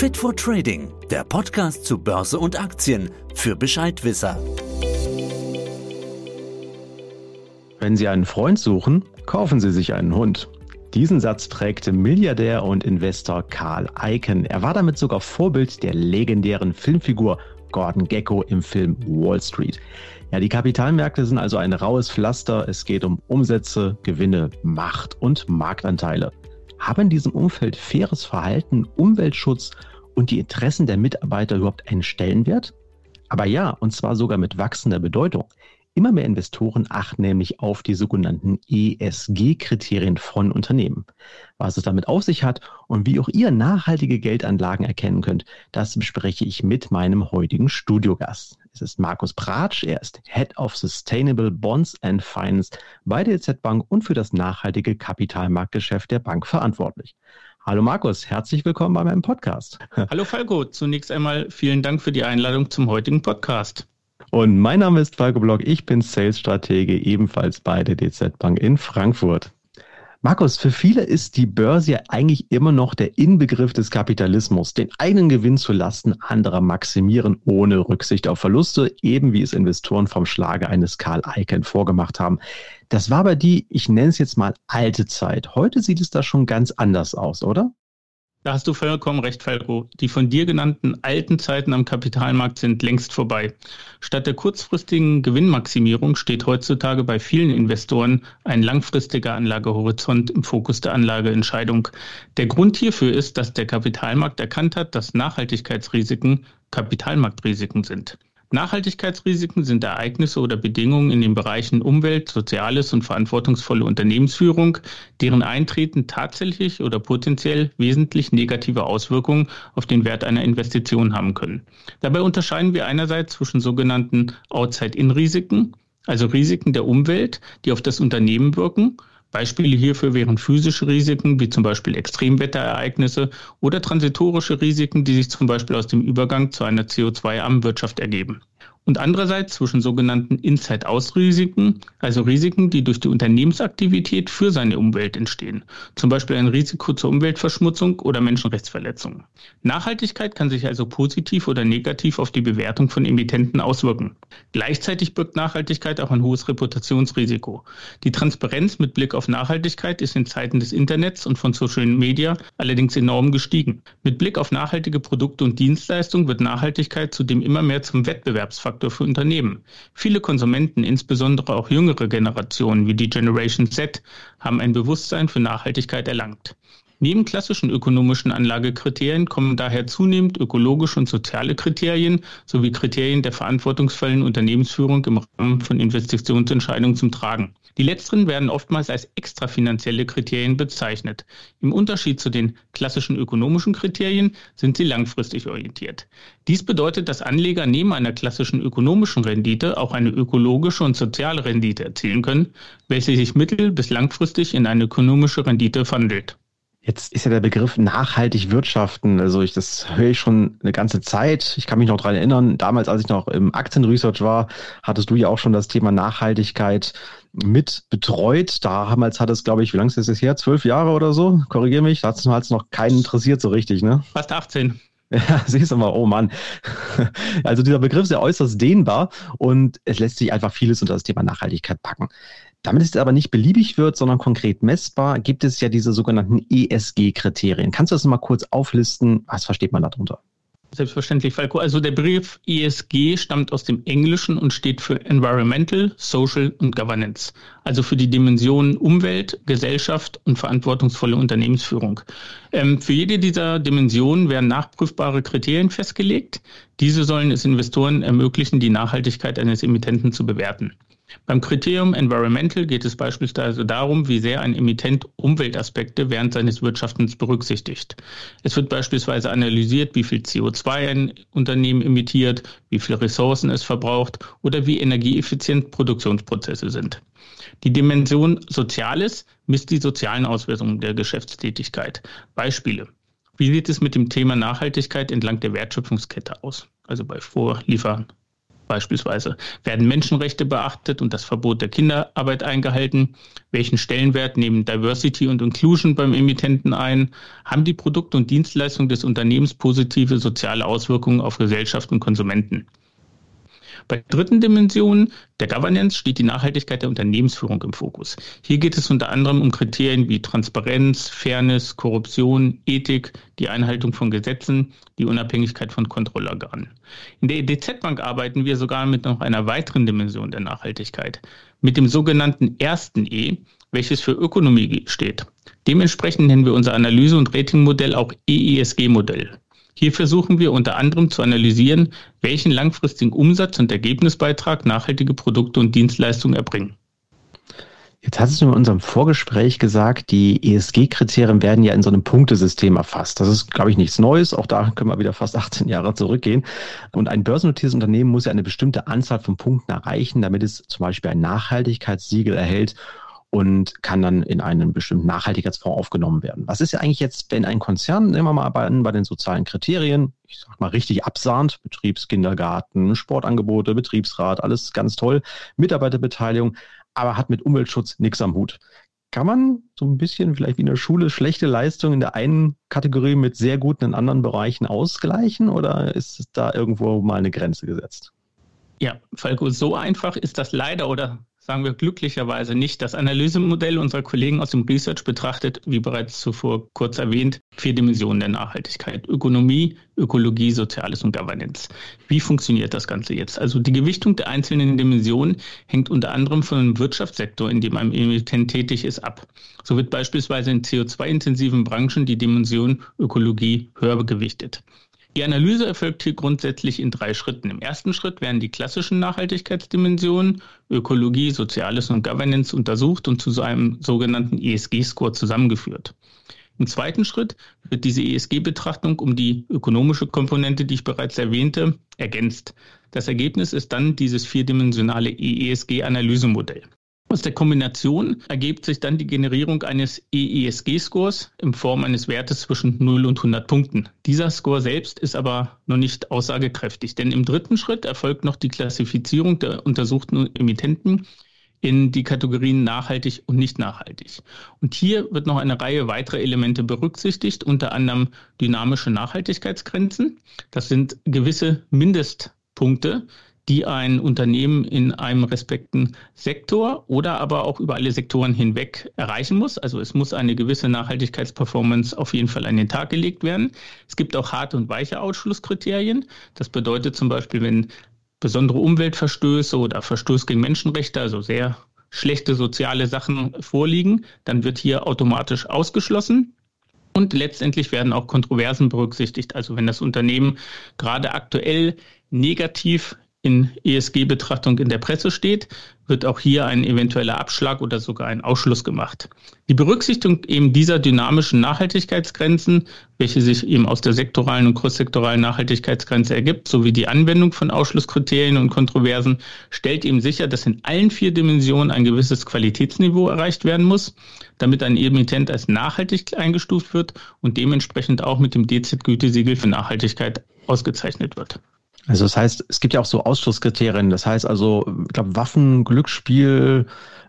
Fit for Trading, der Podcast zu Börse und Aktien für Bescheidwisser. Wenn Sie einen Freund suchen, kaufen Sie sich einen Hund. Diesen Satz prägte Milliardär und Investor Carl Icahn. Er war damit sogar Vorbild der legendären Filmfigur Gordon Gecko im Film Wall Street. Ja, die Kapitalmärkte sind also ein raues Pflaster. Es geht um Umsätze, Gewinne, Macht und Marktanteile. Haben in diesem Umfeld faires Verhalten, Umweltschutz und die Interessen der Mitarbeiter überhaupt einen Stellenwert? Aber ja, und zwar sogar mit wachsender Bedeutung. Immer mehr Investoren achten nämlich auf die sogenannten ESG-Kriterien von Unternehmen. Was es damit auf sich hat und wie auch ihr nachhaltige Geldanlagen erkennen könnt, das bespreche ich mit meinem heutigen Studiogast. Es ist Markus Pratsch, er ist Head of Sustainable Bonds and Finance bei der EZ Bank und für das nachhaltige Kapitalmarktgeschäft der Bank verantwortlich. Hallo Markus, herzlich willkommen bei meinem Podcast. Hallo Falco, zunächst einmal vielen Dank für die Einladung zum heutigen Podcast. Und mein Name ist Falco Block, ich bin Sales-Stratege ebenfalls bei der DZ Bank in Frankfurt. Markus, für viele ist die Börse ja eigentlich immer noch der Inbegriff des Kapitalismus, den eigenen Gewinn zu Lasten anderer maximieren, ohne Rücksicht auf Verluste, eben wie es Investoren vom Schlage eines Karl Icahn vorgemacht haben. Das war aber die, ich nenne es jetzt mal alte Zeit. Heute sieht es da schon ganz anders aus, oder? Da hast du vollkommen recht, Falco. Die von dir genannten alten Zeiten am Kapitalmarkt sind längst vorbei. Statt der kurzfristigen Gewinnmaximierung steht heutzutage bei vielen Investoren ein langfristiger Anlagehorizont im Fokus der Anlageentscheidung. Der Grund hierfür ist, dass der Kapitalmarkt erkannt hat, dass Nachhaltigkeitsrisiken Kapitalmarktrisiken sind. Nachhaltigkeitsrisiken sind Ereignisse oder Bedingungen in den Bereichen Umwelt, Soziales und verantwortungsvolle Unternehmensführung, deren Eintreten tatsächlich oder potenziell wesentlich negative Auswirkungen auf den Wert einer Investition haben können. Dabei unterscheiden wir einerseits zwischen sogenannten Outside-In-Risiken, also Risiken der Umwelt, die auf das Unternehmen wirken, Beispiele hierfür wären physische Risiken, wie zum Beispiel Extremwetterereignisse oder transitorische Risiken, die sich zum Beispiel aus dem Übergang zu einer CO2-armen Wirtschaft ergeben und andererseits zwischen sogenannten Inside-Out-Risiken, also Risiken, die durch die Unternehmensaktivität für seine Umwelt entstehen, zum Beispiel ein Risiko zur Umweltverschmutzung oder Menschenrechtsverletzungen. Nachhaltigkeit kann sich also positiv oder negativ auf die Bewertung von Emittenten auswirken. Gleichzeitig birgt Nachhaltigkeit auch ein hohes Reputationsrisiko. Die Transparenz mit Blick auf Nachhaltigkeit ist in Zeiten des Internets und von Social Media allerdings enorm gestiegen. Mit Blick auf nachhaltige Produkte und Dienstleistungen wird Nachhaltigkeit zudem immer mehr zum Wettbewerbsfaktor Faktor für Unternehmen. Viele Konsumenten, insbesondere auch jüngere Generationen wie die Generation Z, haben ein Bewusstsein für Nachhaltigkeit erlangt. Neben klassischen ökonomischen Anlagekriterien kommen daher zunehmend ökologische und soziale Kriterien sowie Kriterien der verantwortungsvollen Unternehmensführung im Rahmen von Investitionsentscheidungen zum Tragen. Die letzteren werden oftmals als extrafinanzielle Kriterien bezeichnet. Im Unterschied zu den klassischen ökonomischen Kriterien sind sie langfristig orientiert. Dies bedeutet, dass Anleger neben einer klassischen ökonomischen Rendite auch eine ökologische und soziale Rendite erzielen können, welche sich mittel- bis langfristig in eine ökonomische Rendite verwandelt. Jetzt ist ja der Begriff nachhaltig wirtschaften, also ich, das höre ich schon eine ganze Zeit. Ich kann mich noch dran erinnern, damals, als ich noch im Aktienresearch war, hattest du ja auch schon das Thema Nachhaltigkeit mit betreut. Damals hat es, glaube ich, wie lange ist das jetzt her? Zwölf Jahre oder so? Korrigiere mich. Da hat es noch keinen interessiert so richtig, ne? Fast 18. Ja, siehst du mal, oh Mann. Also dieser Begriff ist ja äußerst dehnbar und es lässt sich einfach vieles unter das Thema Nachhaltigkeit packen. Damit es aber nicht beliebig wird, sondern konkret messbar, gibt es ja diese sogenannten ESG-Kriterien. Kannst du das mal kurz auflisten? Was versteht man darunter? Selbstverständlich, Falco. Also der Begriff ESG stammt aus dem Englischen und steht für Environmental, Social und Governance, also für die Dimensionen Umwelt, Gesellschaft und verantwortungsvolle Unternehmensführung. Ähm, für jede dieser Dimensionen werden nachprüfbare Kriterien festgelegt. Diese sollen es Investoren ermöglichen, die Nachhaltigkeit eines Emittenten zu bewerten. Beim Kriterium Environmental geht es beispielsweise darum, wie sehr ein Emittent Umweltaspekte während seines Wirtschaftens berücksichtigt. Es wird beispielsweise analysiert, wie viel CO2 ein Unternehmen emittiert, wie viele Ressourcen es verbraucht oder wie energieeffizient Produktionsprozesse sind. Die Dimension Soziales misst die sozialen Auswirkungen der Geschäftstätigkeit. Beispiele. Wie sieht es mit dem Thema Nachhaltigkeit entlang der Wertschöpfungskette aus? Also bei Vorliefern, beispielsweise? Werden Menschenrechte beachtet und das Verbot der Kinderarbeit eingehalten? Welchen Stellenwert nehmen Diversity und Inclusion beim Emittenten ein? Haben die Produkte und Dienstleistungen des Unternehmens positive soziale Auswirkungen auf Gesellschaft und Konsumenten? Bei der dritten Dimension der Governance steht die Nachhaltigkeit der Unternehmensführung im Fokus. Hier geht es unter anderem um Kriterien wie Transparenz, Fairness, Korruption, Ethik, die Einhaltung von Gesetzen, die Unabhängigkeit von Kontrollorganen. In der EDZ Bank arbeiten wir sogar mit noch einer weiteren Dimension der Nachhaltigkeit, mit dem sogenannten ersten E, welches für Ökonomie steht. Dementsprechend nennen wir unser Analyse- und Ratingmodell auch EESG-Modell. Hier versuchen wir unter anderem zu analysieren, welchen langfristigen Umsatz und Ergebnisbeitrag nachhaltige Produkte und Dienstleistungen erbringen. Jetzt hast du in unserem Vorgespräch gesagt, die ESG-Kriterien werden ja in so einem Punktesystem erfasst. Das ist, glaube ich, nichts Neues. Auch da können wir wieder fast 18 Jahre zurückgehen. Und ein börsennotiertes Unternehmen muss ja eine bestimmte Anzahl von Punkten erreichen, damit es zum Beispiel ein Nachhaltigkeitssiegel erhält und kann dann in einen bestimmten Nachhaltigkeitsfonds aufgenommen werden. Was ist ja eigentlich jetzt, wenn ein Konzern, nehmen wir mal bei, bei den sozialen Kriterien, ich sag mal richtig absahnt, Betriebskindergarten, Sportangebote, Betriebsrat, alles ganz toll, Mitarbeiterbeteiligung, aber hat mit Umweltschutz nichts am Hut. Kann man so ein bisschen vielleicht wie in der Schule schlechte Leistungen in der einen Kategorie mit sehr guten in anderen Bereichen ausgleichen oder ist da irgendwo mal eine Grenze gesetzt? Ja, Falco, so einfach ist das leider oder sagen wir glücklicherweise nicht. Das Analysemodell unserer Kollegen aus dem Research betrachtet, wie bereits zuvor kurz erwähnt, vier Dimensionen der Nachhaltigkeit. Ökonomie, Ökologie, Soziales und Governance. Wie funktioniert das Ganze jetzt? Also die Gewichtung der einzelnen Dimensionen hängt unter anderem von dem Wirtschaftssektor, in dem ein Emittent tätig ist, ab. So wird beispielsweise in CO2-intensiven Branchen die Dimension Ökologie höher gewichtet. Die Analyse erfolgt hier grundsätzlich in drei Schritten. Im ersten Schritt werden die klassischen Nachhaltigkeitsdimensionen Ökologie, Soziales und Governance untersucht und zu einem sogenannten ESG-Score zusammengeführt. Im zweiten Schritt wird diese ESG-Betrachtung um die ökonomische Komponente, die ich bereits erwähnte, ergänzt. Das Ergebnis ist dann dieses vierdimensionale EESG-Analysemodell. Aus der Kombination ergibt sich dann die Generierung eines EESG-Scores in Form eines Wertes zwischen 0 und 100 Punkten. Dieser Score selbst ist aber noch nicht aussagekräftig, denn im dritten Schritt erfolgt noch die Klassifizierung der untersuchten Emittenten in die Kategorien nachhaltig und nicht nachhaltig. Und hier wird noch eine Reihe weiterer Elemente berücksichtigt, unter anderem dynamische Nachhaltigkeitsgrenzen. Das sind gewisse Mindestpunkte, die ein Unternehmen in einem respekten Sektor oder aber auch über alle Sektoren hinweg erreichen muss. Also es muss eine gewisse Nachhaltigkeitsperformance auf jeden Fall an den Tag gelegt werden. Es gibt auch harte und weiche Ausschlusskriterien. Das bedeutet zum Beispiel, wenn besondere Umweltverstöße oder Verstöße gegen Menschenrechte, also sehr schlechte soziale Sachen vorliegen, dann wird hier automatisch ausgeschlossen. Und letztendlich werden auch Kontroversen berücksichtigt. Also wenn das Unternehmen gerade aktuell negativ in ESG-Betrachtung in der Presse steht, wird auch hier ein eventueller Abschlag oder sogar ein Ausschluss gemacht. Die Berücksichtigung eben dieser dynamischen Nachhaltigkeitsgrenzen, welche sich eben aus der sektoralen und crosssektoralen Nachhaltigkeitsgrenze ergibt, sowie die Anwendung von Ausschlusskriterien und Kontroversen, stellt eben sicher, dass in allen vier Dimensionen ein gewisses Qualitätsniveau erreicht werden muss, damit ein Emittent als nachhaltig eingestuft wird und dementsprechend auch mit dem DZ-Gütesiegel für Nachhaltigkeit ausgezeichnet wird. Also das heißt, es gibt ja auch so Ausschlusskriterien. Das heißt also, ich glaube, Waffen, Glücksspiel,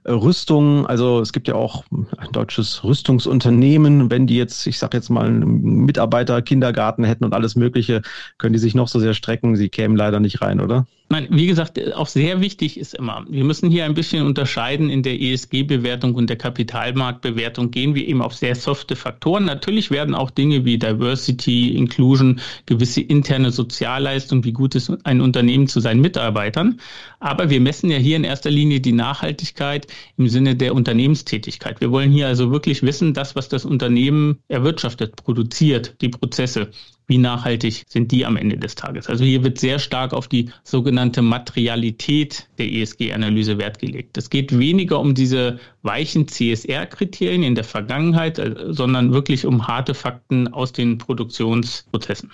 Rüstung, also es gibt ja auch ein deutsches Rüstungsunternehmen, wenn die jetzt, ich sage jetzt mal, einen Mitarbeiter, Kindergarten hätten und alles Mögliche, können die sich noch so sehr strecken, sie kämen leider nicht rein, oder? Nein, wie gesagt, auch sehr wichtig ist immer, wir müssen hier ein bisschen unterscheiden in der ESG-Bewertung und der Kapitalmarktbewertung. Gehen wir eben auf sehr softe Faktoren. Natürlich werden auch Dinge wie Diversity, Inclusion, gewisse interne Sozialleistung, wie gut ist ein Unternehmen zu seinen Mitarbeitern. Aber wir messen ja hier in erster Linie die Nachhaltigkeit im Sinne der Unternehmenstätigkeit. Wir wollen hier also wirklich wissen, das, was das Unternehmen erwirtschaftet, produziert, die Prozesse wie nachhaltig sind die am Ende des Tages. Also hier wird sehr stark auf die sogenannte Materialität der ESG-Analyse Wert gelegt. Es geht weniger um diese weichen CSR-Kriterien in der Vergangenheit, äh, sondern wirklich um harte Fakten aus den Produktionsprozessen.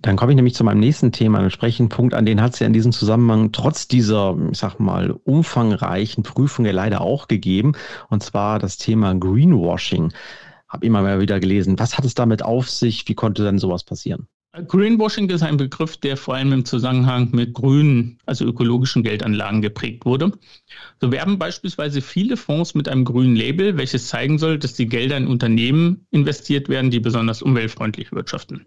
Dann komme ich nämlich zu meinem nächsten Thema, einem sprechenden Punkt, an den hat es ja in diesem Zusammenhang trotz dieser, ich sag mal, umfangreichen Prüfung ja leider auch gegeben, und zwar das Thema Greenwashing habe immer mal wieder gelesen. Was hat es damit auf sich? Wie konnte denn sowas passieren? Greenwashing ist ein Begriff, der vor allem im Zusammenhang mit grünen, also ökologischen Geldanlagen geprägt wurde. So werben beispielsweise viele Fonds mit einem grünen Label, welches zeigen soll, dass die Gelder in Unternehmen investiert werden, die besonders umweltfreundlich wirtschaften.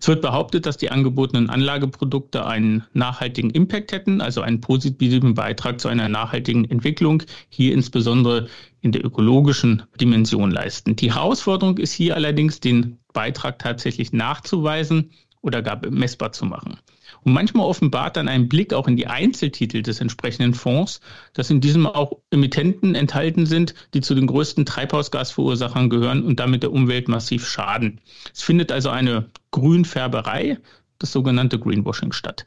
Es wird behauptet, dass die angebotenen Anlageprodukte einen nachhaltigen Impact hätten, also einen positiven Beitrag zu einer nachhaltigen Entwicklung, hier insbesondere in der ökologischen Dimension leisten. Die Herausforderung ist hier allerdings, den Beitrag tatsächlich nachzuweisen oder gar messbar zu machen. Und manchmal offenbart dann ein Blick auch in die Einzeltitel des entsprechenden Fonds, dass in diesem auch Emittenten enthalten sind, die zu den größten Treibhausgasverursachern gehören und damit der Umwelt massiv schaden. Es findet also eine Grünfärberei, das sogenannte Greenwashing statt.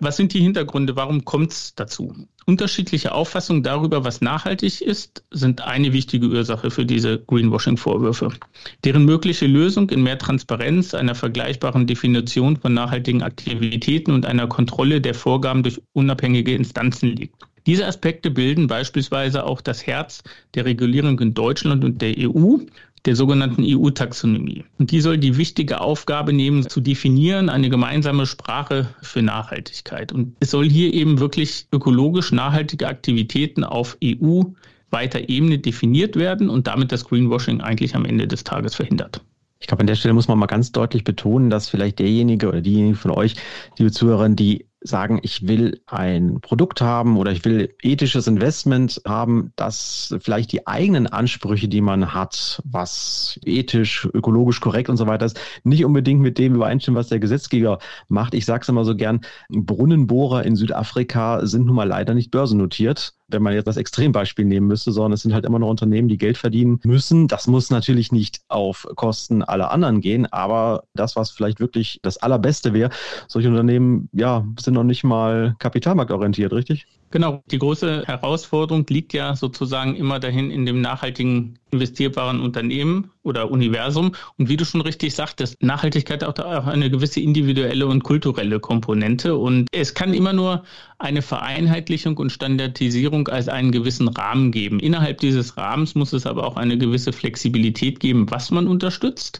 Was sind die Hintergründe? Warum kommt es dazu? Unterschiedliche Auffassungen darüber, was nachhaltig ist, sind eine wichtige Ursache für diese Greenwashing-Vorwürfe. Deren mögliche Lösung in mehr Transparenz, einer vergleichbaren Definition von nachhaltigen Aktivitäten und einer Kontrolle der Vorgaben durch unabhängige Instanzen liegt. Diese Aspekte bilden beispielsweise auch das Herz der Regulierung in Deutschland und der EU der sogenannten EU-Taxonomie. Und die soll die wichtige Aufgabe nehmen, zu definieren, eine gemeinsame Sprache für Nachhaltigkeit. Und es soll hier eben wirklich ökologisch nachhaltige Aktivitäten auf EU weiter Ebene definiert werden und damit das Greenwashing eigentlich am Ende des Tages verhindert. Ich glaube, an der Stelle muss man mal ganz deutlich betonen, dass vielleicht derjenige oder diejenigen von euch, liebe Zuhörer, die sagen, ich will ein Produkt haben oder ich will ethisches Investment haben, das vielleicht die eigenen Ansprüche, die man hat, was ethisch, ökologisch korrekt und so weiter ist, nicht unbedingt mit dem übereinstimmen, was der Gesetzgeber macht. Ich sage es immer so gern, Brunnenbohrer in Südafrika sind nun mal leider nicht börsennotiert wenn man jetzt das Extrembeispiel nehmen müsste, sondern es sind halt immer noch Unternehmen, die Geld verdienen müssen. Das muss natürlich nicht auf Kosten aller anderen gehen, aber das, was vielleicht wirklich das Allerbeste wäre, solche Unternehmen, ja, sind noch nicht mal kapitalmarktorientiert, richtig? Genau, die große Herausforderung liegt ja sozusagen immer dahin in dem nachhaltigen investierbaren Unternehmen oder Universum. Und wie du schon richtig sagtest, Nachhaltigkeit hat auch eine gewisse individuelle und kulturelle Komponente. Und es kann immer nur eine Vereinheitlichung und Standardisierung als einen gewissen Rahmen geben. Innerhalb dieses Rahmens muss es aber auch eine gewisse Flexibilität geben, was man unterstützt.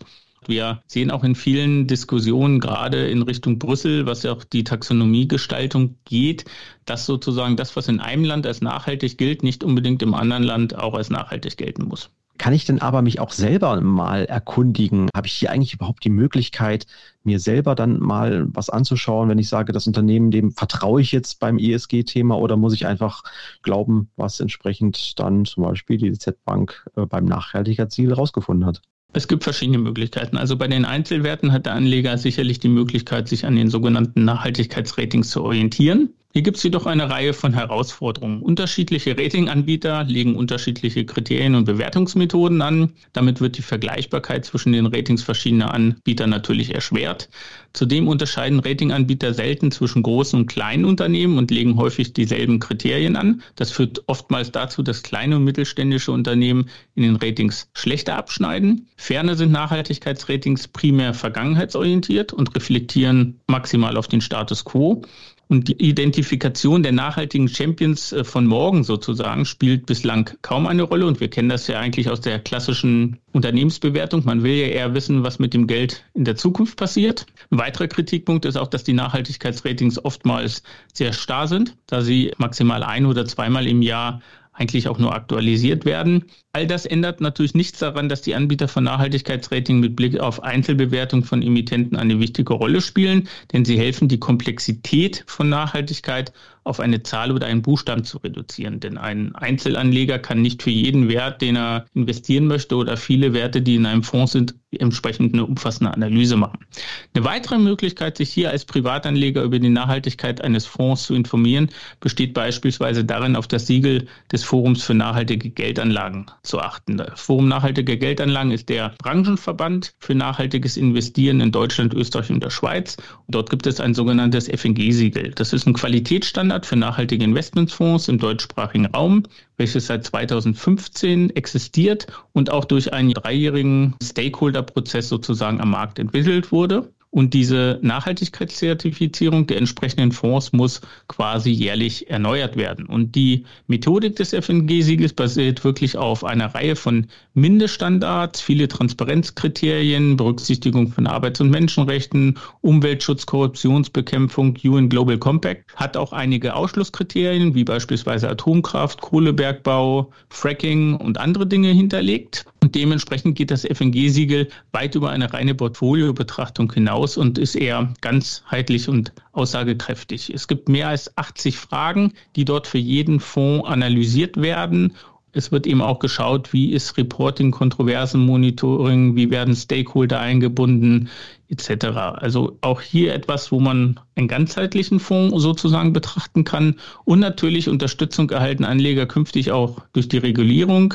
Wir sehen auch in vielen Diskussionen, gerade in Richtung Brüssel, was ja auch die Taxonomiegestaltung geht, dass sozusagen das, was in einem Land als nachhaltig gilt, nicht unbedingt im anderen Land auch als nachhaltig gelten muss. Kann ich denn aber mich auch selber mal erkundigen? Habe ich hier eigentlich überhaupt die Möglichkeit, mir selber dann mal was anzuschauen, wenn ich sage, das Unternehmen, dem vertraue ich jetzt beim ESG-Thema oder muss ich einfach glauben, was entsprechend dann zum Beispiel die Z-Bank äh, beim Nachhaltigkeitsziel rausgefunden hat? Es gibt verschiedene Möglichkeiten. Also bei den Einzelwerten hat der Anleger sicherlich die Möglichkeit, sich an den sogenannten Nachhaltigkeitsratings zu orientieren. Hier gibt es jedoch eine Reihe von Herausforderungen. Unterschiedliche Ratinganbieter legen unterschiedliche Kriterien und Bewertungsmethoden an. Damit wird die Vergleichbarkeit zwischen den Ratings verschiedener Anbieter natürlich erschwert. Zudem unterscheiden Ratinganbieter selten zwischen großen und kleinen Unternehmen und legen häufig dieselben Kriterien an. Das führt oftmals dazu, dass kleine und mittelständische Unternehmen in den Ratings schlechter abschneiden. Ferner sind Nachhaltigkeitsratings primär vergangenheitsorientiert und reflektieren maximal auf den Status quo. Und die Identifikation der nachhaltigen Champions äh, von morgen sozusagen spielt bislang kaum eine Rolle. Und wir kennen das ja eigentlich aus der klassischen Unternehmensbewertung. Man will ja eher wissen, was mit dem Geld in der Zukunft passiert. Ein weiterer Kritikpunkt ist auch, dass die Nachhaltigkeitsratings oftmals sehr starr sind, da sie maximal ein oder zweimal im Jahr eigentlich auch nur aktualisiert werden. All das ändert natürlich nichts daran, dass die Anbieter von Nachhaltigkeitsrating mit Blick auf Einzelbewertung von Emittenten eine wichtige Rolle spielen, denn sie helfen, die Komplexität von Nachhaltigkeit auf eine Zahl oder einen Buchstaben zu reduzieren. Denn ein Einzelanleger kann nicht für jeden Wert, den er investieren möchte oder viele Werte, die in einem Fonds sind, entsprechend eine umfassende Analyse machen. Eine weitere Möglichkeit, sich hier als Privatanleger über die Nachhaltigkeit eines Fonds zu informieren, besteht beispielsweise darin, auf das Siegel des Forums für nachhaltige Geldanlagen zu achten. Das Forum Nachhaltige Geldanlagen ist der Branchenverband für nachhaltiges Investieren in Deutschland, Österreich und der Schweiz. Und dort gibt es ein sogenanntes FNG-Siegel. Das ist ein Qualitätsstandard für nachhaltige Investmentsfonds im deutschsprachigen Raum, welches seit 2015 existiert und auch durch einen dreijährigen Stakeholder-Prozess sozusagen am Markt entwickelt wurde. Und diese Nachhaltigkeitszertifizierung der entsprechenden Fonds muss quasi jährlich erneuert werden. Und die Methodik des FNG-Siegels basiert wirklich auf einer Reihe von Mindeststandards, viele Transparenzkriterien, Berücksichtigung von Arbeits- und Menschenrechten, Umweltschutz, Korruptionsbekämpfung, UN Global Compact, hat auch einige Ausschlusskriterien, wie beispielsweise Atomkraft, Kohlebergbau, Fracking und andere Dinge hinterlegt. Und dementsprechend geht das FNG-Siegel weit über eine reine Portfoliobetrachtung hinaus und ist eher ganzheitlich und aussagekräftig. Es gibt mehr als 80 Fragen, die dort für jeden Fonds analysiert werden es wird eben auch geschaut, wie ist Reporting, Kontroversenmonitoring, wie werden Stakeholder eingebunden, etc. Also auch hier etwas, wo man einen ganzheitlichen Fonds sozusagen betrachten kann und natürlich Unterstützung erhalten Anleger künftig auch durch die Regulierung.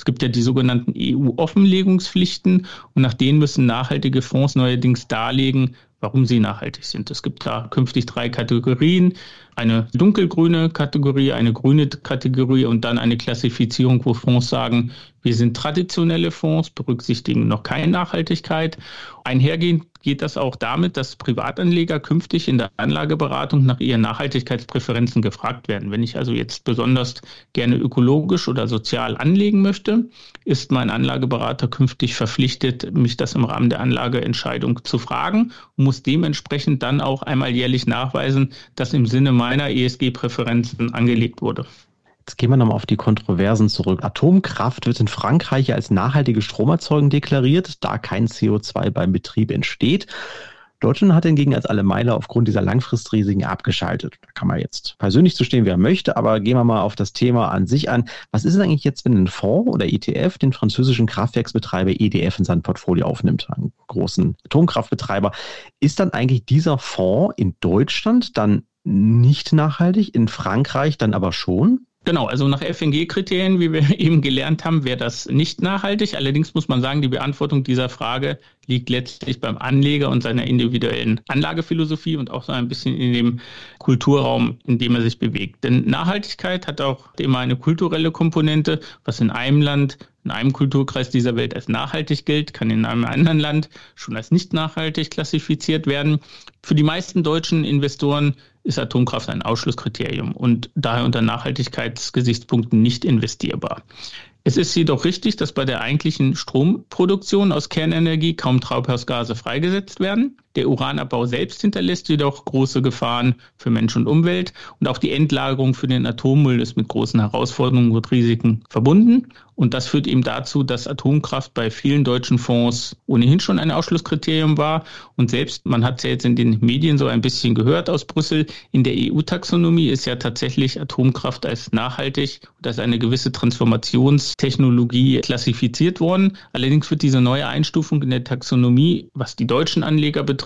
Es gibt ja die sogenannten EU-Offenlegungspflichten und nach denen müssen nachhaltige Fonds neuerdings darlegen, warum sie nachhaltig sind. Es gibt da künftig drei Kategorien. Eine dunkelgrüne Kategorie, eine grüne Kategorie und dann eine Klassifizierung, wo Fonds sagen, wir sind traditionelle Fonds, berücksichtigen noch keine Nachhaltigkeit. Einhergehend geht das auch damit, dass Privatanleger künftig in der Anlageberatung nach ihren Nachhaltigkeitspräferenzen gefragt werden. Wenn ich also jetzt besonders gerne ökologisch oder sozial anlegen möchte, ist mein Anlageberater künftig verpflichtet, mich das im Rahmen der Anlageentscheidung zu fragen und muss dementsprechend dann auch einmal jährlich nachweisen, dass im Sinne meiner ESG-Präferenzen angelegt wurde. Jetzt gehen wir nochmal auf die Kontroversen zurück. Atomkraft wird in Frankreich als nachhaltige Stromerzeugung deklariert, da kein CO2 beim Betrieb entsteht. Deutschland hat hingegen als alle Meiler aufgrund dieser Langfristrisiken abgeschaltet. Da kann man jetzt persönlich zu wer möchte, aber gehen wir mal auf das Thema an sich an. Was ist denn eigentlich jetzt, wenn ein Fonds oder ETF den französischen Kraftwerksbetreiber EDF in sein Portfolio aufnimmt, einen großen Atomkraftbetreiber? Ist dann eigentlich dieser Fonds in Deutschland dann nicht nachhaltig, in Frankreich dann aber schon? Genau, also nach FNG-Kriterien, wie wir eben gelernt haben, wäre das nicht nachhaltig. Allerdings muss man sagen, die Beantwortung dieser Frage liegt letztlich beim Anleger und seiner individuellen Anlagephilosophie und auch so ein bisschen in dem Kulturraum, in dem er sich bewegt. Denn Nachhaltigkeit hat auch immer eine kulturelle Komponente, was in einem Land in einem Kulturkreis dieser Welt als nachhaltig gilt, kann in einem anderen Land schon als nicht nachhaltig klassifiziert werden. Für die meisten deutschen Investoren ist Atomkraft ein Ausschlusskriterium und daher unter Nachhaltigkeitsgesichtspunkten nicht investierbar. Es ist jedoch richtig, dass bei der eigentlichen Stromproduktion aus Kernenergie kaum Treibhausgase freigesetzt werden. Der Uranabbau selbst hinterlässt jedoch große Gefahren für Mensch und Umwelt und auch die Endlagerung für den Atommüll ist mit großen Herausforderungen und Risiken verbunden. Und das führt eben dazu, dass Atomkraft bei vielen deutschen Fonds ohnehin schon ein Ausschlusskriterium war. Und selbst, man hat es ja jetzt in den Medien so ein bisschen gehört aus Brüssel, in der EU-Taxonomie ist ja tatsächlich Atomkraft als nachhaltig und als eine gewisse Transformationstechnologie klassifiziert worden. Allerdings wird diese neue Einstufung in der Taxonomie, was die deutschen Anleger betrifft,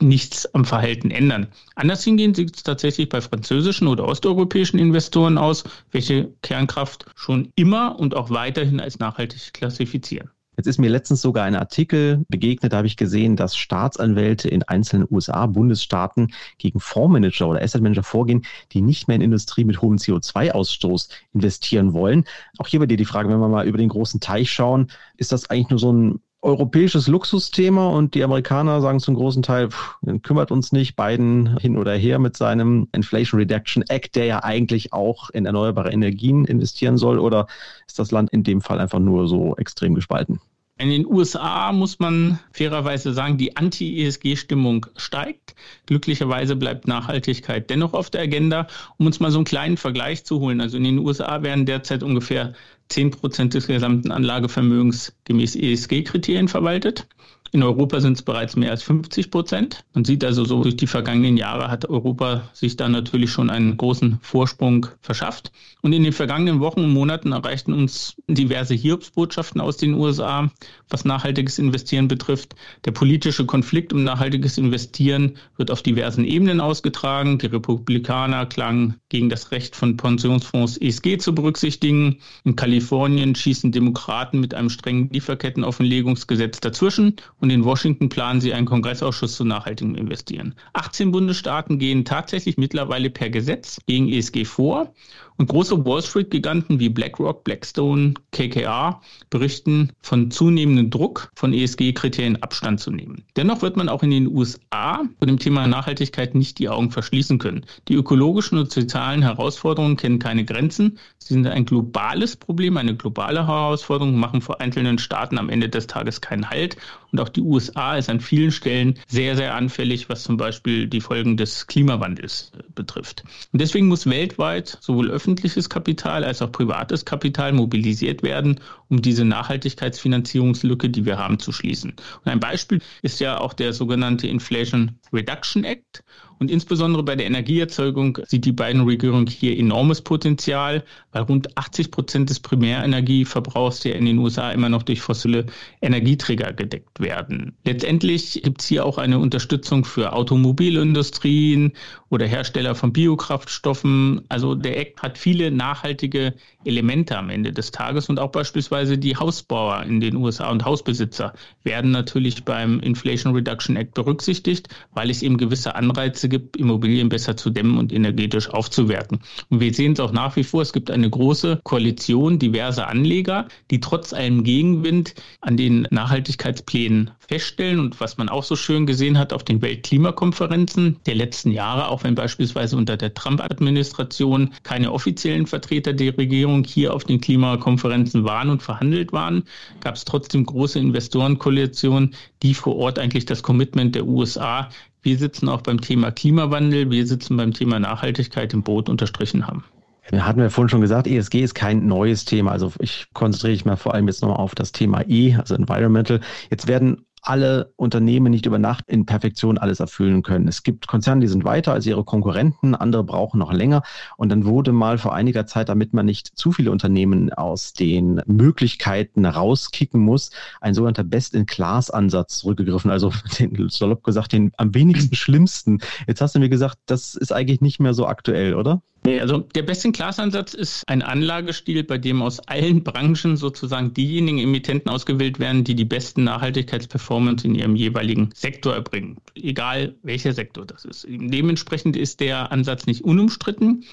nichts am Verhalten ändern. Anders hingehen sieht es tatsächlich bei französischen oder osteuropäischen Investoren aus, welche Kernkraft schon immer und auch weiter weiterhin als nachhaltig klassifizieren. Jetzt ist mir letztens sogar ein Artikel begegnet, da habe ich gesehen, dass Staatsanwälte in einzelnen USA-Bundesstaaten gegen Fondsmanager oder Assetmanager vorgehen, die nicht mehr in Industrie mit hohem CO2-Ausstoß investieren wollen. Auch hier bei dir die Frage, wenn wir mal über den großen Teich schauen, ist das eigentlich nur so ein europäisches Luxusthema und die Amerikaner sagen zum großen Teil, pff, kümmert uns nicht, Biden hin oder her mit seinem Inflation Reduction Act, der ja eigentlich auch in erneuerbare Energien investieren soll, oder ist das Land in dem Fall einfach nur so extrem gespalten? In den USA muss man fairerweise sagen, die Anti-ESG-Stimmung steigt. Glücklicherweise bleibt Nachhaltigkeit dennoch auf der Agenda. Um uns mal so einen kleinen Vergleich zu holen. Also in den USA werden derzeit ungefähr 10 Prozent des gesamten Anlagevermögens gemäß ESG-Kriterien verwaltet. In Europa sind es bereits mehr als 50 Prozent. Man sieht also so, durch die vergangenen Jahre hat Europa sich da natürlich schon einen großen Vorsprung verschafft. Und in den vergangenen Wochen und Monaten erreichten uns diverse Hiobsbotschaften aus den USA, was nachhaltiges Investieren betrifft. Der politische Konflikt um nachhaltiges Investieren wird auf diversen Ebenen ausgetragen. Die Republikaner klagen gegen das Recht von Pensionsfonds ESG zu berücksichtigen. In Kalifornien schießen Demokraten mit einem strengen Lieferkettenoffenlegungsgesetz dazwischen und in Washington planen sie einen Kongressausschuss zu nachhaltigem Investieren. 18 Bundesstaaten gehen tatsächlich mittlerweile per Gesetz gegen ESG vor Und große Wall Street-Giganten wie BlackRock, Blackstone, KKR berichten von zunehmendem Druck, von ESG-Kriterien Abstand zu nehmen. Dennoch wird man auch in den USA von dem Thema Nachhaltigkeit nicht die Augen verschließen können. Die ökologischen und sozialen Herausforderungen kennen keine Grenzen. Sie sind ein globales Problem, eine globale Herausforderung, machen vor einzelnen Staaten am Ende des Tages keinen Halt. Und auch die USA ist an vielen Stellen sehr, sehr anfällig, was zum Beispiel die Folgen des Klimawandels äh, betrifft. Und deswegen muss weltweit sowohl öffentliches Kapital als auch privates Kapital mobilisiert werden, um diese Nachhaltigkeitsfinanzierungslücke, die wir haben, zu schließen. Und ein Beispiel ist ja auch der sogenannte Inflation Reduction Act. Und insbesondere bei der Energieerzeugung sieht die beiden Regierung hier enormes Potenzial, weil rund 80 Prozent des Primärenergieverbrauchs, der in den USA immer noch durch fossile Energieträger gedeckt werden. Letztendlich gibt es hier auch eine Unterstützung für Automobilindustrien oder Hersteller von Biokraftstoffen. Also der Act hat viele nachhaltige Elemente am Ende des Tages und auch beispielsweise die Hausbauer in den USA und Hausbesitzer werden natürlich beim Inflation Reduction Act berücksichtigt, weil es eben gewisse Anreize gibt, Immobilien besser zu dämmen und energetisch aufzuwerten. Und wir sehen es auch nach wie vor, es gibt eine große Koalition diverser Anleger, die trotz allem Gegenwind an den Nachhaltigkeitsplänen feststellen und was man auch so schön gesehen hat auf den Weltklimakonferenzen der letzten Jahre, auch wenn beispielsweise unter der Trump-Administration keine offiziellen Vertreter der Regierung hier auf den Klimakonferenzen waren und verhandelt waren, gab es trotzdem große Investorenkoalitionen, die vor Ort eigentlich das Commitment der USA wir sitzen auch beim Thema Klimawandel, wir sitzen beim Thema Nachhaltigkeit im Boot unterstrichen haben. Wir hatten ja vorhin schon gesagt, ESG ist kein neues Thema. Also ich konzentriere mich mal vor allem jetzt nochmal auf das Thema E, also Environmental. Jetzt werden alle Unternehmen nicht über Nacht in Perfektion alles erfüllen können. Es gibt Konzerne, die sind weiter als ihre Konkurrenten, andere brauchen noch länger. Und dann wurde mal vor einiger Zeit, damit man nicht zu viele Unternehmen aus den Möglichkeiten rauskicken muss, ein sogenannter Best-in-Class-Ansatz zurückgegriffen. Also den, salopp gesagt, den am wenigsten schlimmsten. Jetzt hast du mir gesagt, das ist eigentlich nicht mehr so aktuell, oder? Nee, also der Best-in-Class-Ansatz ist ein Anlagestil, bei dem aus allen Branchen sozusagen diejenigen Emittenten ausgewählt werden, die die besten Nachhaltigkeitsperformance in ihrem jeweiligen Sektor erbringen. Egal welcher Sektor das ist. Dementsprechend ist der Ansatz nicht unumstritten.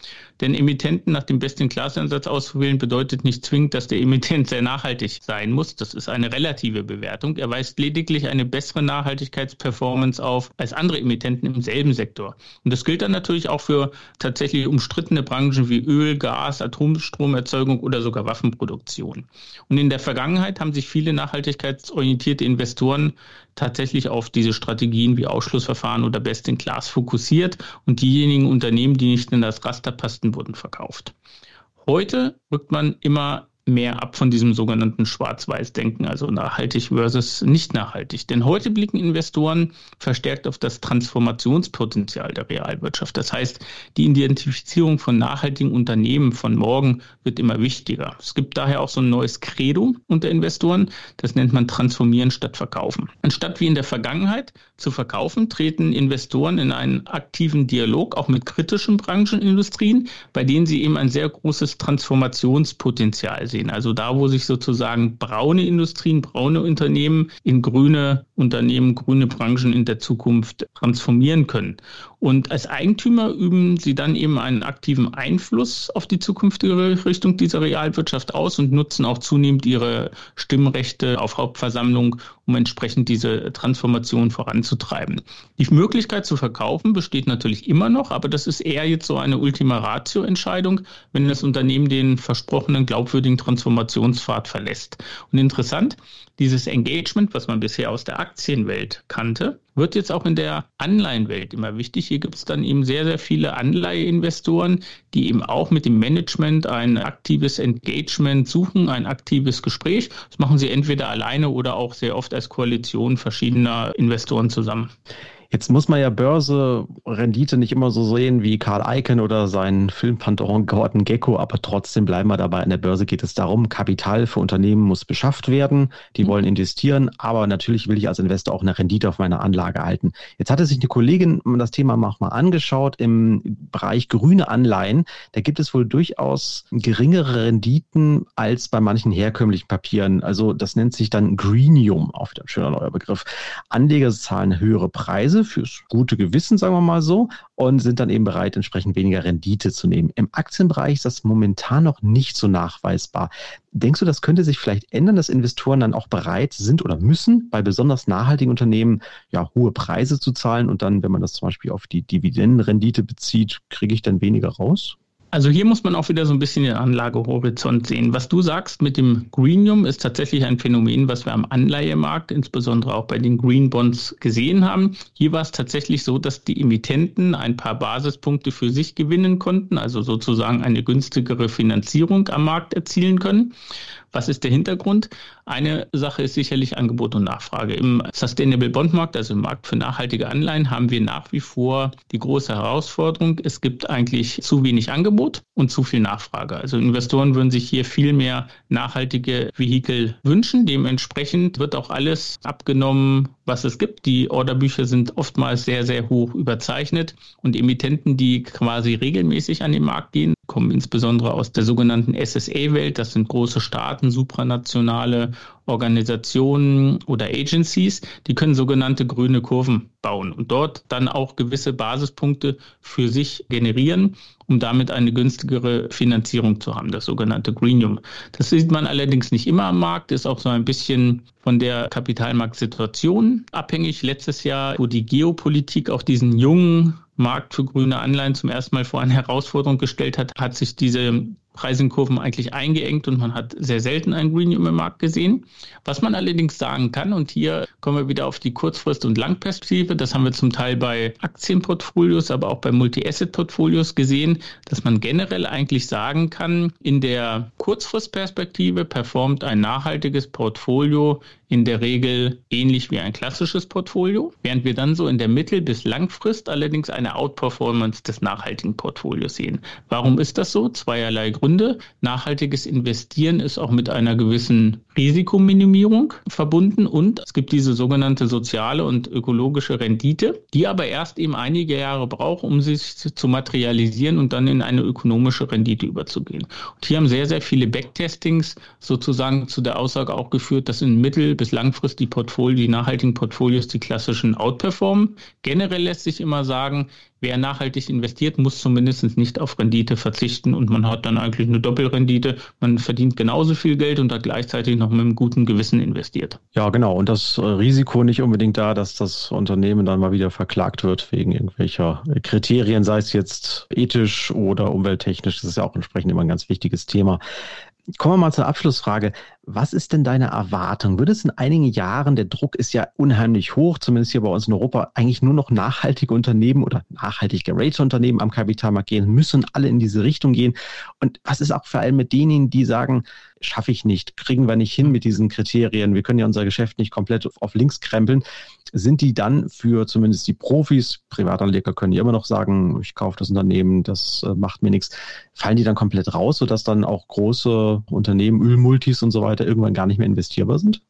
Denn Emittenten nach dem Best-in-Class-Ansatz auszuwählen, bedeutet nicht zwingend, dass der Emittent sehr nachhaltig sein muss. Das ist eine relative Bewertung. Er weist lediglich eine bessere Nachhaltigkeitsperformance auf als andere Emittenten im selben Sektor. Und das gilt dann natürlich auch für tatsächlich umstrittene Branchen wie Öl, Gas, Atomstromerzeugung oder sogar Waffenproduktion. Und in der Vergangenheit haben sich viele nachhaltigkeitsorientierte Investoren tatsächlich auf diese Strategien wie Ausschlussverfahren oder Best in Class fokussiert und diejenigen Unternehmen, die nicht in das Raster passten, wurden verkauft. Heute rückt man immer mehr ab von diesem sogenannten Schwarz-Weiß-Denken, also nachhaltig versus nicht nachhaltig. Denn heute blicken Investoren verstärkt auf das Transformationspotenzial der Realwirtschaft. Das heißt, die Identifizierung von nachhaltigen Unternehmen von morgen wird immer wichtiger. Es gibt daher auch so ein neues Credo unter Investoren, das nennt man Transformieren statt Verkaufen. Anstatt wie in der Vergangenheit zu verkaufen, treten Investoren in einen aktiven Dialog auch mit kritischen Branchenindustrien, bei denen sie eben ein sehr großes Transformationspotenzial sehen. Also da, wo sich sozusagen braune Industrien, braune Unternehmen in grüne Unternehmen, grüne Branchen in der Zukunft transformieren können. Und als Eigentümer üben sie dann eben einen aktiven Einfluss auf die zukünftige Richtung dieser Realwirtschaft aus und nutzen auch zunehmend ihre Stimmrechte auf Hauptversammlung, um entsprechend diese Transformation voranzutreiben. Die Möglichkeit zu verkaufen besteht natürlich immer noch, aber das ist eher jetzt so eine Ultima Ratio-Entscheidung, wenn das Unternehmen den versprochenen glaubwürdigen Transformationspfad verlässt. Und interessant, dieses Engagement, was man bisher aus der Aktienwelt kannte, wird jetzt auch in der Anleihenwelt immer wichtig. Hier gibt es dann eben sehr, sehr viele Anleiheinvestoren, die eben auch mit dem Management ein aktives Engagement suchen, ein aktives Gespräch. Das machen sie entweder alleine oder auch sehr oft als Koalition verschiedener Investoren zusammen. Jetzt muss man ja Börse, Rendite nicht immer so sehen wie Karl Icahn oder sein Filmpantheon Gordon Gecko, aber trotzdem bleiben wir dabei. An der Börse geht es darum, Kapital für Unternehmen muss beschafft werden. Die mhm. wollen investieren, aber natürlich will ich als Investor auch eine Rendite auf meiner Anlage halten. Jetzt hatte sich eine Kollegin das Thema mal angeschaut im Bereich grüne Anleihen. Da gibt es wohl durchaus geringere Renditen als bei manchen herkömmlichen Papieren. Also das nennt sich dann Greenium, auch wieder ein schöner neuer Begriff. Anleger zahlen höhere Preise Preise fürs gute Gewissen, sagen wir mal so, und sind dann eben bereit, entsprechend weniger Rendite zu nehmen. Im Aktienbereich ist das momentan noch nicht so nachweisbar. Denkst du, das könnte sich vielleicht ändern, dass Investoren dann auch bereit sind oder müssen, bei besonders nachhaltigen Unternehmen ja hohe Preise zu zahlen und dann, wenn man das zum Beispiel auf die Dividendenrendite bezieht, kriege ich dann weniger raus? Also hier muss man auch wieder so ein bisschen den Anlagehorizont sehen. Was du sagst mit dem Greenium ist tatsächlich ein Phänomen, was wir am Anleihemarkt, insbesondere auch bei den Green Bonds gesehen haben. Hier war es tatsächlich so, dass die Emittenten ein paar Basispunkte für sich gewinnen konnten, also sozusagen eine günstigere Finanzierung am Markt erzielen können. Was ist der Hintergrund? Eine Sache ist sicherlich Angebot und Nachfrage. Im Sustainable Bond Markt, also im Markt für nachhaltige Anleihen, haben wir nach wie vor die große Herausforderung. Es gibt eigentlich zu wenig Angebot und zu viel Nachfrage. Also Investoren würden sich hier viel mehr nachhaltige Vehikel wünschen. Dementsprechend wird auch alles abgenommen, was es gibt. Die Orderbücher sind oftmals sehr, sehr hoch überzeichnet und Emittenten, die quasi regelmäßig an den Markt gehen, kommen insbesondere aus der sogenannten SSA-Welt. Das sind große Staaten, supranationale Organisationen oder Agencies, die können sogenannte grüne Kurven bauen und dort dann auch gewisse Basispunkte für sich generieren, um damit eine günstigere Finanzierung zu haben, das sogenannte Greenium. Das sieht man allerdings nicht immer am Markt, ist auch so ein bisschen von der Kapitalmarktsituation abhängig. Letztes Jahr, wo die Geopolitik auch diesen jungen Markt für grüne Anleihen zum ersten Mal vor eine Herausforderung gestellt hat, hat sich diese Preiskurven eigentlich eingeengt und man hat sehr selten ein Greenium im Markt gesehen. Was man allerdings sagen kann, und hier kommen wir wieder auf die Kurzfrist- und Langperspektive, das haben wir zum Teil bei Aktienportfolios, aber auch bei Multi-Asset-Portfolios gesehen, dass man generell eigentlich sagen kann, in der Kurzfristperspektive performt ein nachhaltiges Portfolio in der Regel ähnlich wie ein klassisches Portfolio, während wir dann so in der Mittel- bis Langfrist allerdings eine Outperformance des nachhaltigen Portfolios sehen. Warum ist das so? Zweierlei Gründe. Nachhaltiges Investieren ist auch mit einer gewissen Risikominimierung verbunden und es gibt diese sogenannte soziale und ökologische Rendite, die aber erst eben einige Jahre braucht, um sich zu materialisieren und dann in eine ökonomische Rendite überzugehen. Und hier haben sehr, sehr viele Backtestings sozusagen zu der Aussage auch geführt, dass in mittel- bis langfristig die Portfolio, die nachhaltigen Portfolios die klassischen outperformen. Generell lässt sich immer sagen, wer nachhaltig investiert, muss zumindest nicht auf Rendite verzichten und man hat dann eigentlich eine Doppelrendite. Man verdient genauso viel Geld und hat gleichzeitig noch mit einem guten Gewissen investiert. Ja, genau. Und das Risiko nicht unbedingt da, dass das Unternehmen dann mal wieder verklagt wird wegen irgendwelcher Kriterien, sei es jetzt ethisch oder umwelttechnisch. Das ist ja auch entsprechend immer ein ganz wichtiges Thema. Kommen wir mal zur Abschlussfrage. Was ist denn deine Erwartung? Wird es in einigen Jahren, der Druck ist ja unheimlich hoch, zumindest hier bei uns in Europa, eigentlich nur noch nachhaltige Unternehmen oder nachhaltig geratete Unternehmen am Kapitalmarkt gehen, müssen alle in diese Richtung gehen? Und was ist auch vor allem mit denen, die sagen, schaffe ich nicht, kriegen wir nicht hin mit diesen Kriterien, wir können ja unser Geschäft nicht komplett auf links krempeln, sind die dann für zumindest die Profis, Privatanleger können ja immer noch sagen, ich kaufe das Unternehmen, das äh, macht mir nichts, fallen die dann komplett raus, sodass dann auch große Unternehmen, Ölmultis und so weiter, weiter irgendwann gar nicht mehr investierbar sind?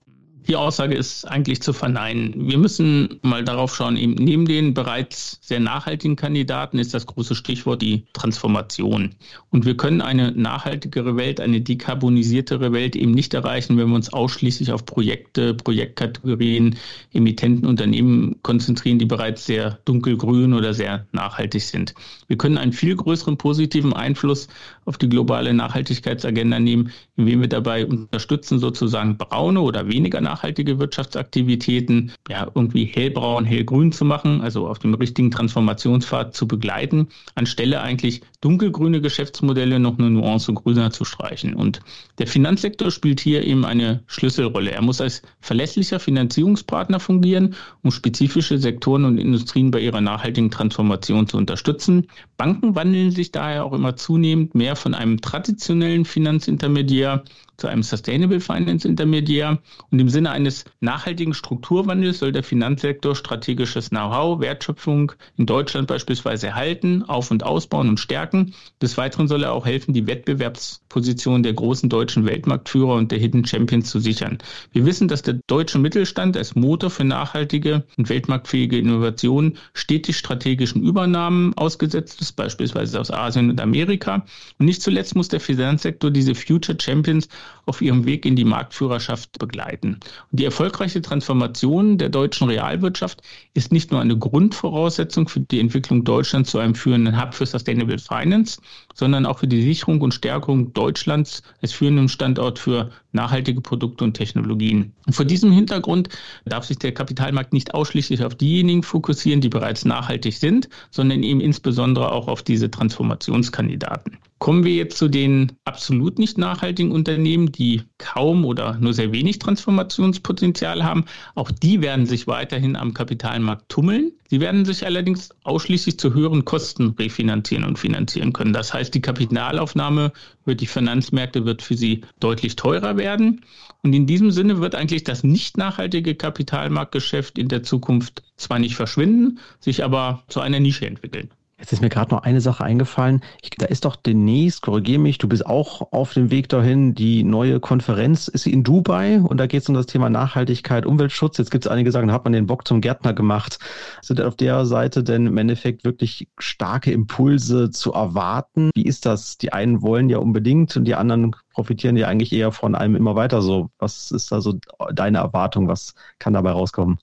Die Aussage ist eigentlich zu verneinen. Wir müssen mal darauf schauen, eben neben den bereits sehr nachhaltigen Kandidaten ist das große Stichwort die Transformation. Und wir können eine nachhaltigere Welt, eine dekarbonisiertere Welt eben nicht erreichen, wenn wir uns ausschließlich auf Projekte, Projektkategorien, Emittenten, Unternehmen konzentrieren, die bereits sehr dunkelgrün oder sehr nachhaltig sind. Wir können einen viel größeren positiven Einfluss auf die globale Nachhaltigkeitsagenda nehmen, indem wir dabei unterstützen, sozusagen braune oder weniger nachhaltige nachhaltige Wirtschaftsaktivitäten ja irgendwie hellbraun, hellgrün zu machen, also auf dem richtigen Transformationspfad zu begleiten, anstelle eigentlich dunkelgrüne Geschäftsmodelle noch eine Nuance grüner zu streichen. Und der Finanzsektor spielt hier eben eine Schlüsselrolle. Er muss als verlässlicher Finanzierungspartner fungieren, um spezifische Sektoren und Industrien bei ihrer nachhaltigen Transformation zu unterstützen. Banken wandeln sich daher auch immer zunehmend mehr von einem traditionellen Finanzintermediär zu einem Sustainable Finance Intermediär. Und im Sinne eines nachhaltigen Strukturwandels soll der Finanzsektor strategisches Know-how, Wertschöpfung in Deutschland beispielsweise erhalten, auf- und ausbauen und stärken. Des Weiteren soll er auch helfen, die Wettbewerbsposition der großen deutschen Weltmarktführer und der Hidden Champions zu sichern. Wir wissen, dass der deutsche Mittelstand als Motor für nachhaltige und weltmarktfähige Innovationen stetig strategischen Übernahmen ausgesetzt ist, beispielsweise aus Asien und Amerika. Und nicht zuletzt muss der Finanzsektor diese Future Champions auf ihrem Weg in die Marktführerschaft begleiten. Und die erfolgreiche Transformation der deutschen Realwirtschaft ist nicht nur eine Grundvoraussetzung für die Entwicklung Deutschlands zu einem führenden Hub für Sustainable Finance, sondern auch für die Sicherung und Stärkung Deutschlands als führenden Standort für nachhaltige Produkte und Technologien. Und vor diesem Hintergrund darf sich der Kapitalmarkt nicht ausschließlich auf diejenigen fokussieren, die bereits nachhaltig sind, sondern eben insbesondere auch auf diese Transformationskandidaten. Kommen wir jetzt zu den absolut nicht nachhaltigen Unternehmen, die kaum oder nur sehr wenig Transformationspotenzial haben. Auch die werden sich weiterhin am Kapitalmarkt tummeln. Sie werden sich allerdings ausschließlich zu höheren Kosten refinanzieren und finanzieren können. Das heißt, die Kapitalaufnahme über die Finanzmärkte wird für sie deutlich teurer werden. Und in diesem Sinne wird eigentlich das nicht nachhaltige Kapitalmarktgeschäft in der Zukunft zwar nicht verschwinden, sich aber zu einer Nische entwickeln. Jetzt ist mir gerade noch eine Sache eingefallen. Ich, da ist doch demnächst, korrigiere mich, du bist auch auf dem Weg dahin, die neue Konferenz ist in Dubai und da geht es um das Thema Nachhaltigkeit, Umweltschutz. Jetzt gibt es einige sagen, hat man den Bock zum Gärtner gemacht. Sind auf der Seite denn im Endeffekt wirklich starke Impulse zu erwarten? Wie ist das? Die einen wollen ja unbedingt und die anderen profitieren ja eigentlich eher von einem immer weiter so. Was ist da so deine Erwartung? Was kann dabei rauskommen?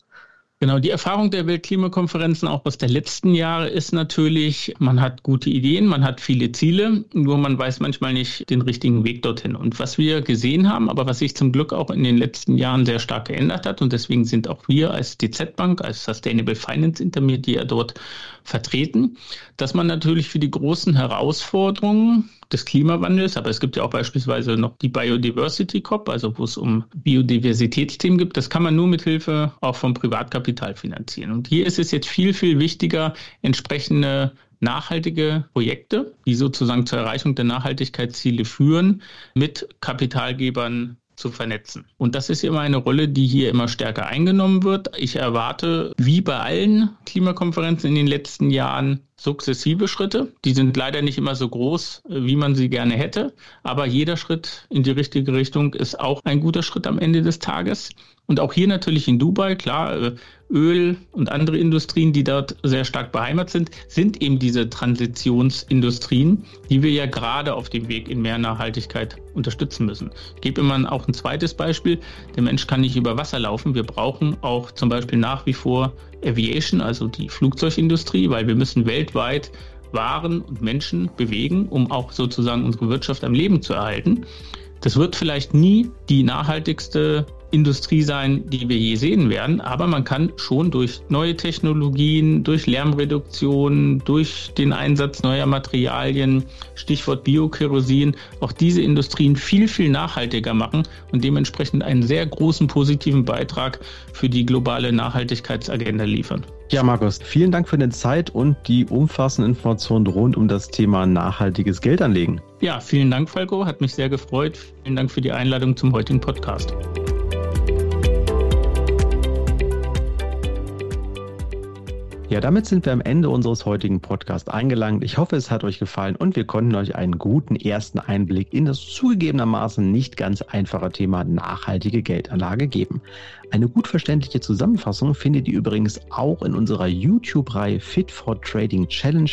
Genau, die Erfahrung der Weltklimakonferenzen auch aus der letzten Jahre ist natürlich, man hat gute Ideen, man hat viele Ziele, nur man weiß manchmal nicht den richtigen Weg dorthin. Und was wir gesehen haben, aber was sich zum Glück auch in den letzten Jahren sehr stark geändert hat, und deswegen sind auch wir als DZ Bank, als Sustainable Finance Intermediate dort vertreten, dass man natürlich für die großen Herausforderungen des Klimawandels, aber es gibt ja auch beispielsweise noch die Biodiversity COP, also wo es um Biodiversitätsthemen gibt. Das kann man nur mit Hilfe auch vom Privatkapital finanzieren. Und hier ist es jetzt viel, viel wichtiger, entsprechende nachhaltige Projekte, die sozusagen zur Erreichung der Nachhaltigkeitsziele führen, mit Kapitalgebern zu vernetzen. Und das ist immer eine Rolle, die hier immer stärker eingenommen wird. Ich erwarte, wie bei allen Klimakonferenzen in den letzten Jahren, sukzessive Schritte. Die sind leider nicht immer so groß, wie man sie gerne hätte. Aber jeder Schritt in die richtige Richtung ist auch ein guter Schritt am Ende des Tages. Und auch hier natürlich in Dubai, klar, äh, Öl und andere Industrien, die dort sehr stark beheimatet sind, sind eben diese Transitionsindustrien, die wir ja gerade auf dem Weg in mehr Nachhaltigkeit unterstützen müssen. Ich gebe immer auch ein zweites Beispiel. Der Mensch kann nicht über Wasser laufen. Wir brauchen auch zum Beispiel nach wie vor Aviation, also die Flugzeugindustrie, weil wir müssen weltweit Waren und Menschen bewegen, um auch sozusagen unsere Wirtschaft am Leben zu erhalten. Das wird vielleicht nie die nachhaltigste Industrie sein, die wir je sehen werden, aber man kann schon durch neue Technologien, durch Lärmreduktion, durch den Einsatz neuer Materialien, Stichwort Biokerosin, auch diese Industrien viel, viel nachhaltiger machen und dementsprechend einen sehr großen positiven Beitrag für die globale Nachhaltigkeitsagenda liefern. Ja, Markus, vielen Dank für deine Zeit und die umfassenden Informationen rund um das Thema nachhaltiges Geldanlegen. Ja, vielen Dank, Falco. Hat mich sehr gefreut. Vielen Dank für die Einladung zum heutigen Podcast. Ja, damit sind wir am Ende unseres heutigen Podcasts eingelangt. Ich hoffe, es hat euch gefallen und wir konnten euch einen guten ersten Einblick in das zugegebenermaßen nicht ganz einfache Thema nachhaltige Geldanlage geben. Eine gut verständliche Zusammenfassung findet ihr übrigens auch in unserer YouTube-Reihe Fit for Trading Challenge.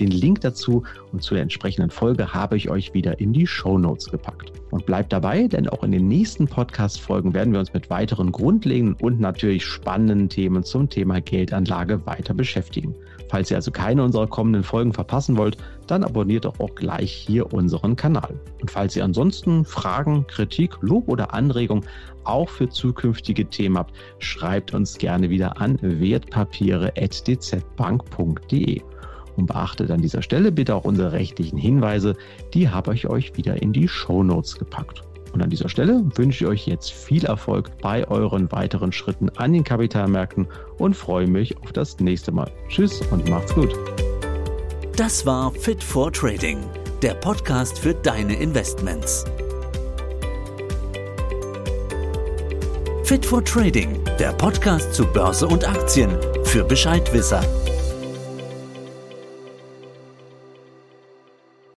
Den Link dazu und zu der entsprechenden Folge habe ich euch wieder in die Show Notes gepackt. Und bleibt dabei, denn auch in den nächsten Podcast-Folgen werden wir uns mit weiteren grundlegenden und natürlich spannenden Themen zum Thema Geldanlage weiter beschäftigen. Falls ihr also keine unserer kommenden Folgen verpassen wollt, dann abonniert doch auch gleich hier unseren Kanal. Und falls ihr ansonsten Fragen, Kritik, Lob oder Anregungen auch für zukünftige Themen habt, schreibt uns gerne wieder an wertpapiere.dzbank.de. Und beachtet an dieser Stelle bitte auch unsere rechtlichen Hinweise, die habe ich euch wieder in die Show Notes gepackt. Und an dieser Stelle wünsche ich euch jetzt viel Erfolg bei euren weiteren Schritten an den Kapitalmärkten und freue mich auf das nächste Mal. Tschüss und macht's gut. Das war Fit for Trading, der Podcast für deine Investments. Fit for Trading, der Podcast zu Börse und Aktien für Bescheidwisser.